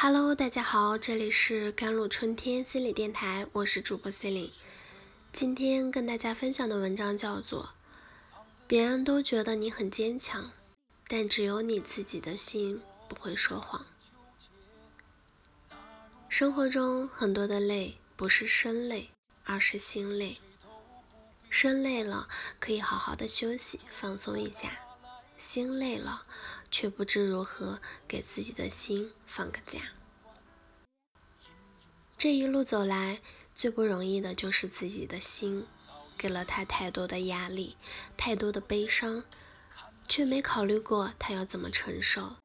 Hello，大家好，这里是甘露春天心理电台，我是主播 c e l i n e 今天跟大家分享的文章叫做《别人都觉得你很坚强，但只有你自己的心不会说谎》。生活中很多的累，不是身累，而是心累。身累了，可以好好的休息，放松一下；心累了。却不知如何给自己的心放个假。这一路走来，最不容易的就是自己的心，给了他太多的压力，太多的悲伤，却没考虑过他要怎么承受。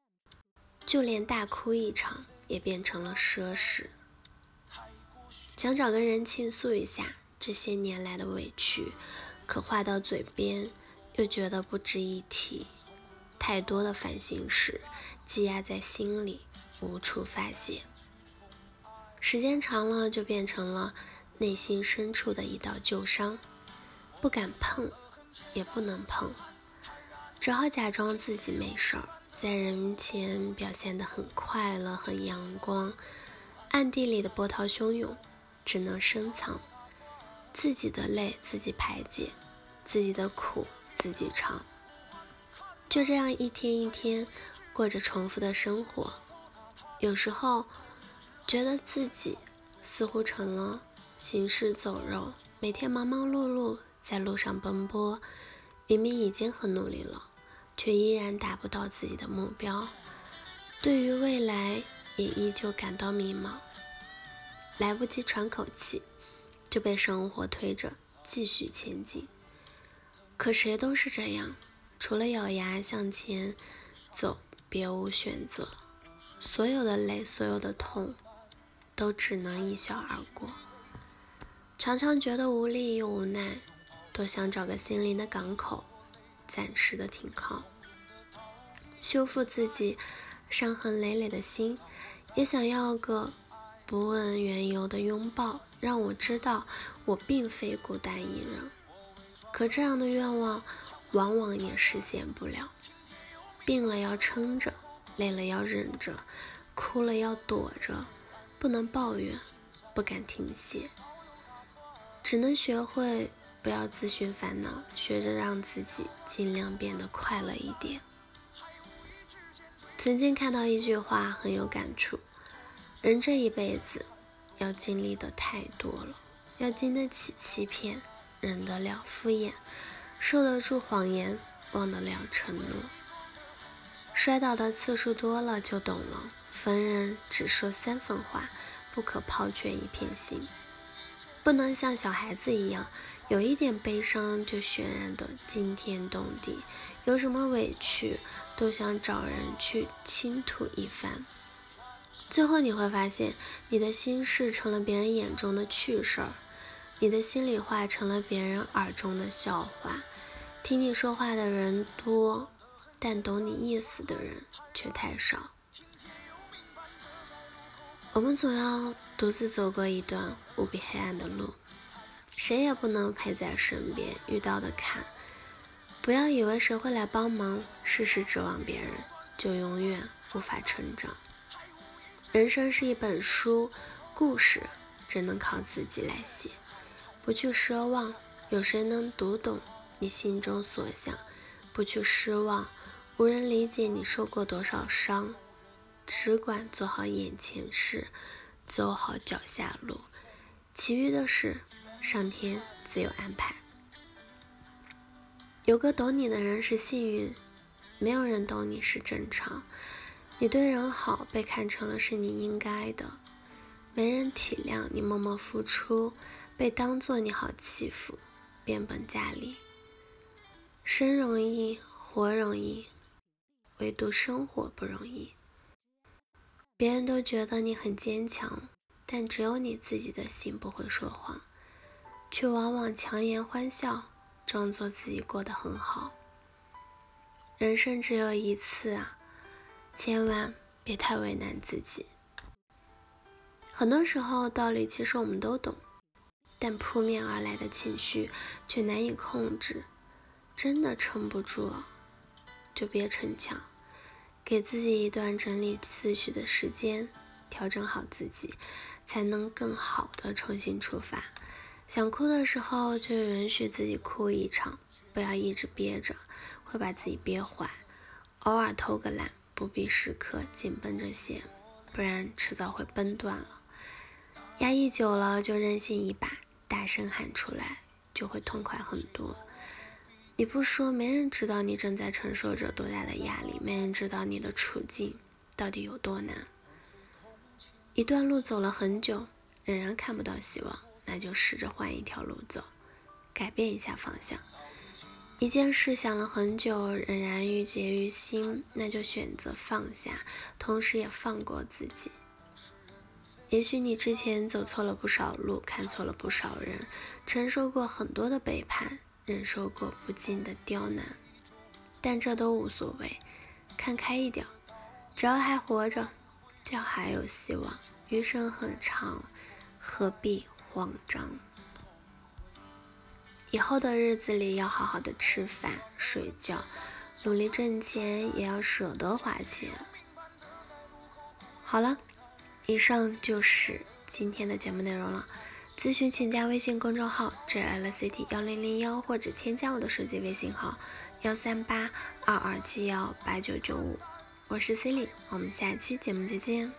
就连大哭一场，也变成了奢侈。想找个人倾诉一下这些年来的委屈，可话到嘴边，又觉得不值一提。太多的烦心事积压在心里，无处发泄。时间长了，就变成了内心深处的一道旧伤，不敢碰，也不能碰，只好假装自己没事儿，在人前表现得很快乐、很阳光，暗地里的波涛汹涌，只能深藏。自己的泪自己排解，自己的苦自己尝。就这样一天一天过着重复的生活，有时候觉得自己似乎成了行尸走肉，每天忙忙碌碌在路上奔波，明明已经很努力了，却依然达不到自己的目标。对于未来也依旧感到迷茫，来不及喘口气，就被生活推着继续前进。可谁都是这样。除了咬牙向前走，别无选择。所有的累，所有的痛，都只能一笑而过。常常觉得无力又无奈，多想找个心灵的港口，暂时的停靠，修复自己伤痕累累的心。也想要个不问缘由的拥抱，让我知道我并非孤单一人。可这样的愿望。往往也实现不了。病了要撑着，累了要忍着，哭了要躲着，不能抱怨，不敢停歇，只能学会不要自寻烦恼，学着让自己尽量变得快乐一点。曾经看到一句话很有感触：人这一辈子要经历的太多了，要经得起欺骗，忍得了敷衍。受得住谎言，忘得了承诺。摔倒的次数多了，就懂了。逢人只说三分话，不可抛却一片心。不能像小孩子一样，有一点悲伤就渲染的惊天动地，有什么委屈都想找人去倾吐一番。最后你会发现，你的心事成了别人眼中的趣事儿，你的心里话成了别人耳中的笑话。听你说话的人多，但懂你意思的人却太少。我们总要独自走过一段无比黑暗的路，谁也不能陪在身边。遇到的坎，不要以为谁会来帮忙，事事指望别人，就永远无法成长。人生是一本书，故事只能靠自己来写。不去奢望，有谁能读懂？你心中所想，不去失望，无人理解你受过多少伤，只管做好眼前事，走好脚下路，其余的事，上天自有安排。有个懂你的人是幸运，没有人懂你是正常。你对人好，被看成了是你应该的；没人体谅你默默付出，被当做你好欺负，变本加厉。生容易，活容易，唯独生活不容易。别人都觉得你很坚强，但只有你自己的心不会说谎，却往往强颜欢笑，装作自己过得很好。人生只有一次啊，千万别太为难自己。很多时候，道理其实我们都懂，但扑面而来的情绪却难以控制。真的撑不住，就别逞强，给自己一段整理思绪的时间，调整好自己，才能更好的重新出发。想哭的时候就允许自己哭一场，不要一直憋着，会把自己憋坏。偶尔偷个懒，不必时刻紧绷着弦，不然迟早会崩断了。压抑久了就任性一把，大声喊出来就会痛快很多。你不说，没人知道你正在承受着多大的压力，没人知道你的处境到底有多难。一段路走了很久，仍然看不到希望。那就试着换一条路走，改变一下方向。一件事想了很久，仍然郁结于心，那就选择放下，同时也放过自己。也许你之前走错了不少路，看错了不少人，承受过很多的背叛，忍受过不尽的刁难，但这都无所谓，看开一点，只要还活着，就还有希望。余生很长，何必？慌张，以后的日子里要好好的吃饭、睡觉，努力挣钱，也要舍得花钱。好了，以上就是今天的节目内容了。咨询请加微信公众号 jlct 幺零零幺，或者添加我的手机微信号幺三八二二七幺八九九五。我是 c e l i n e 我们下期节目再见。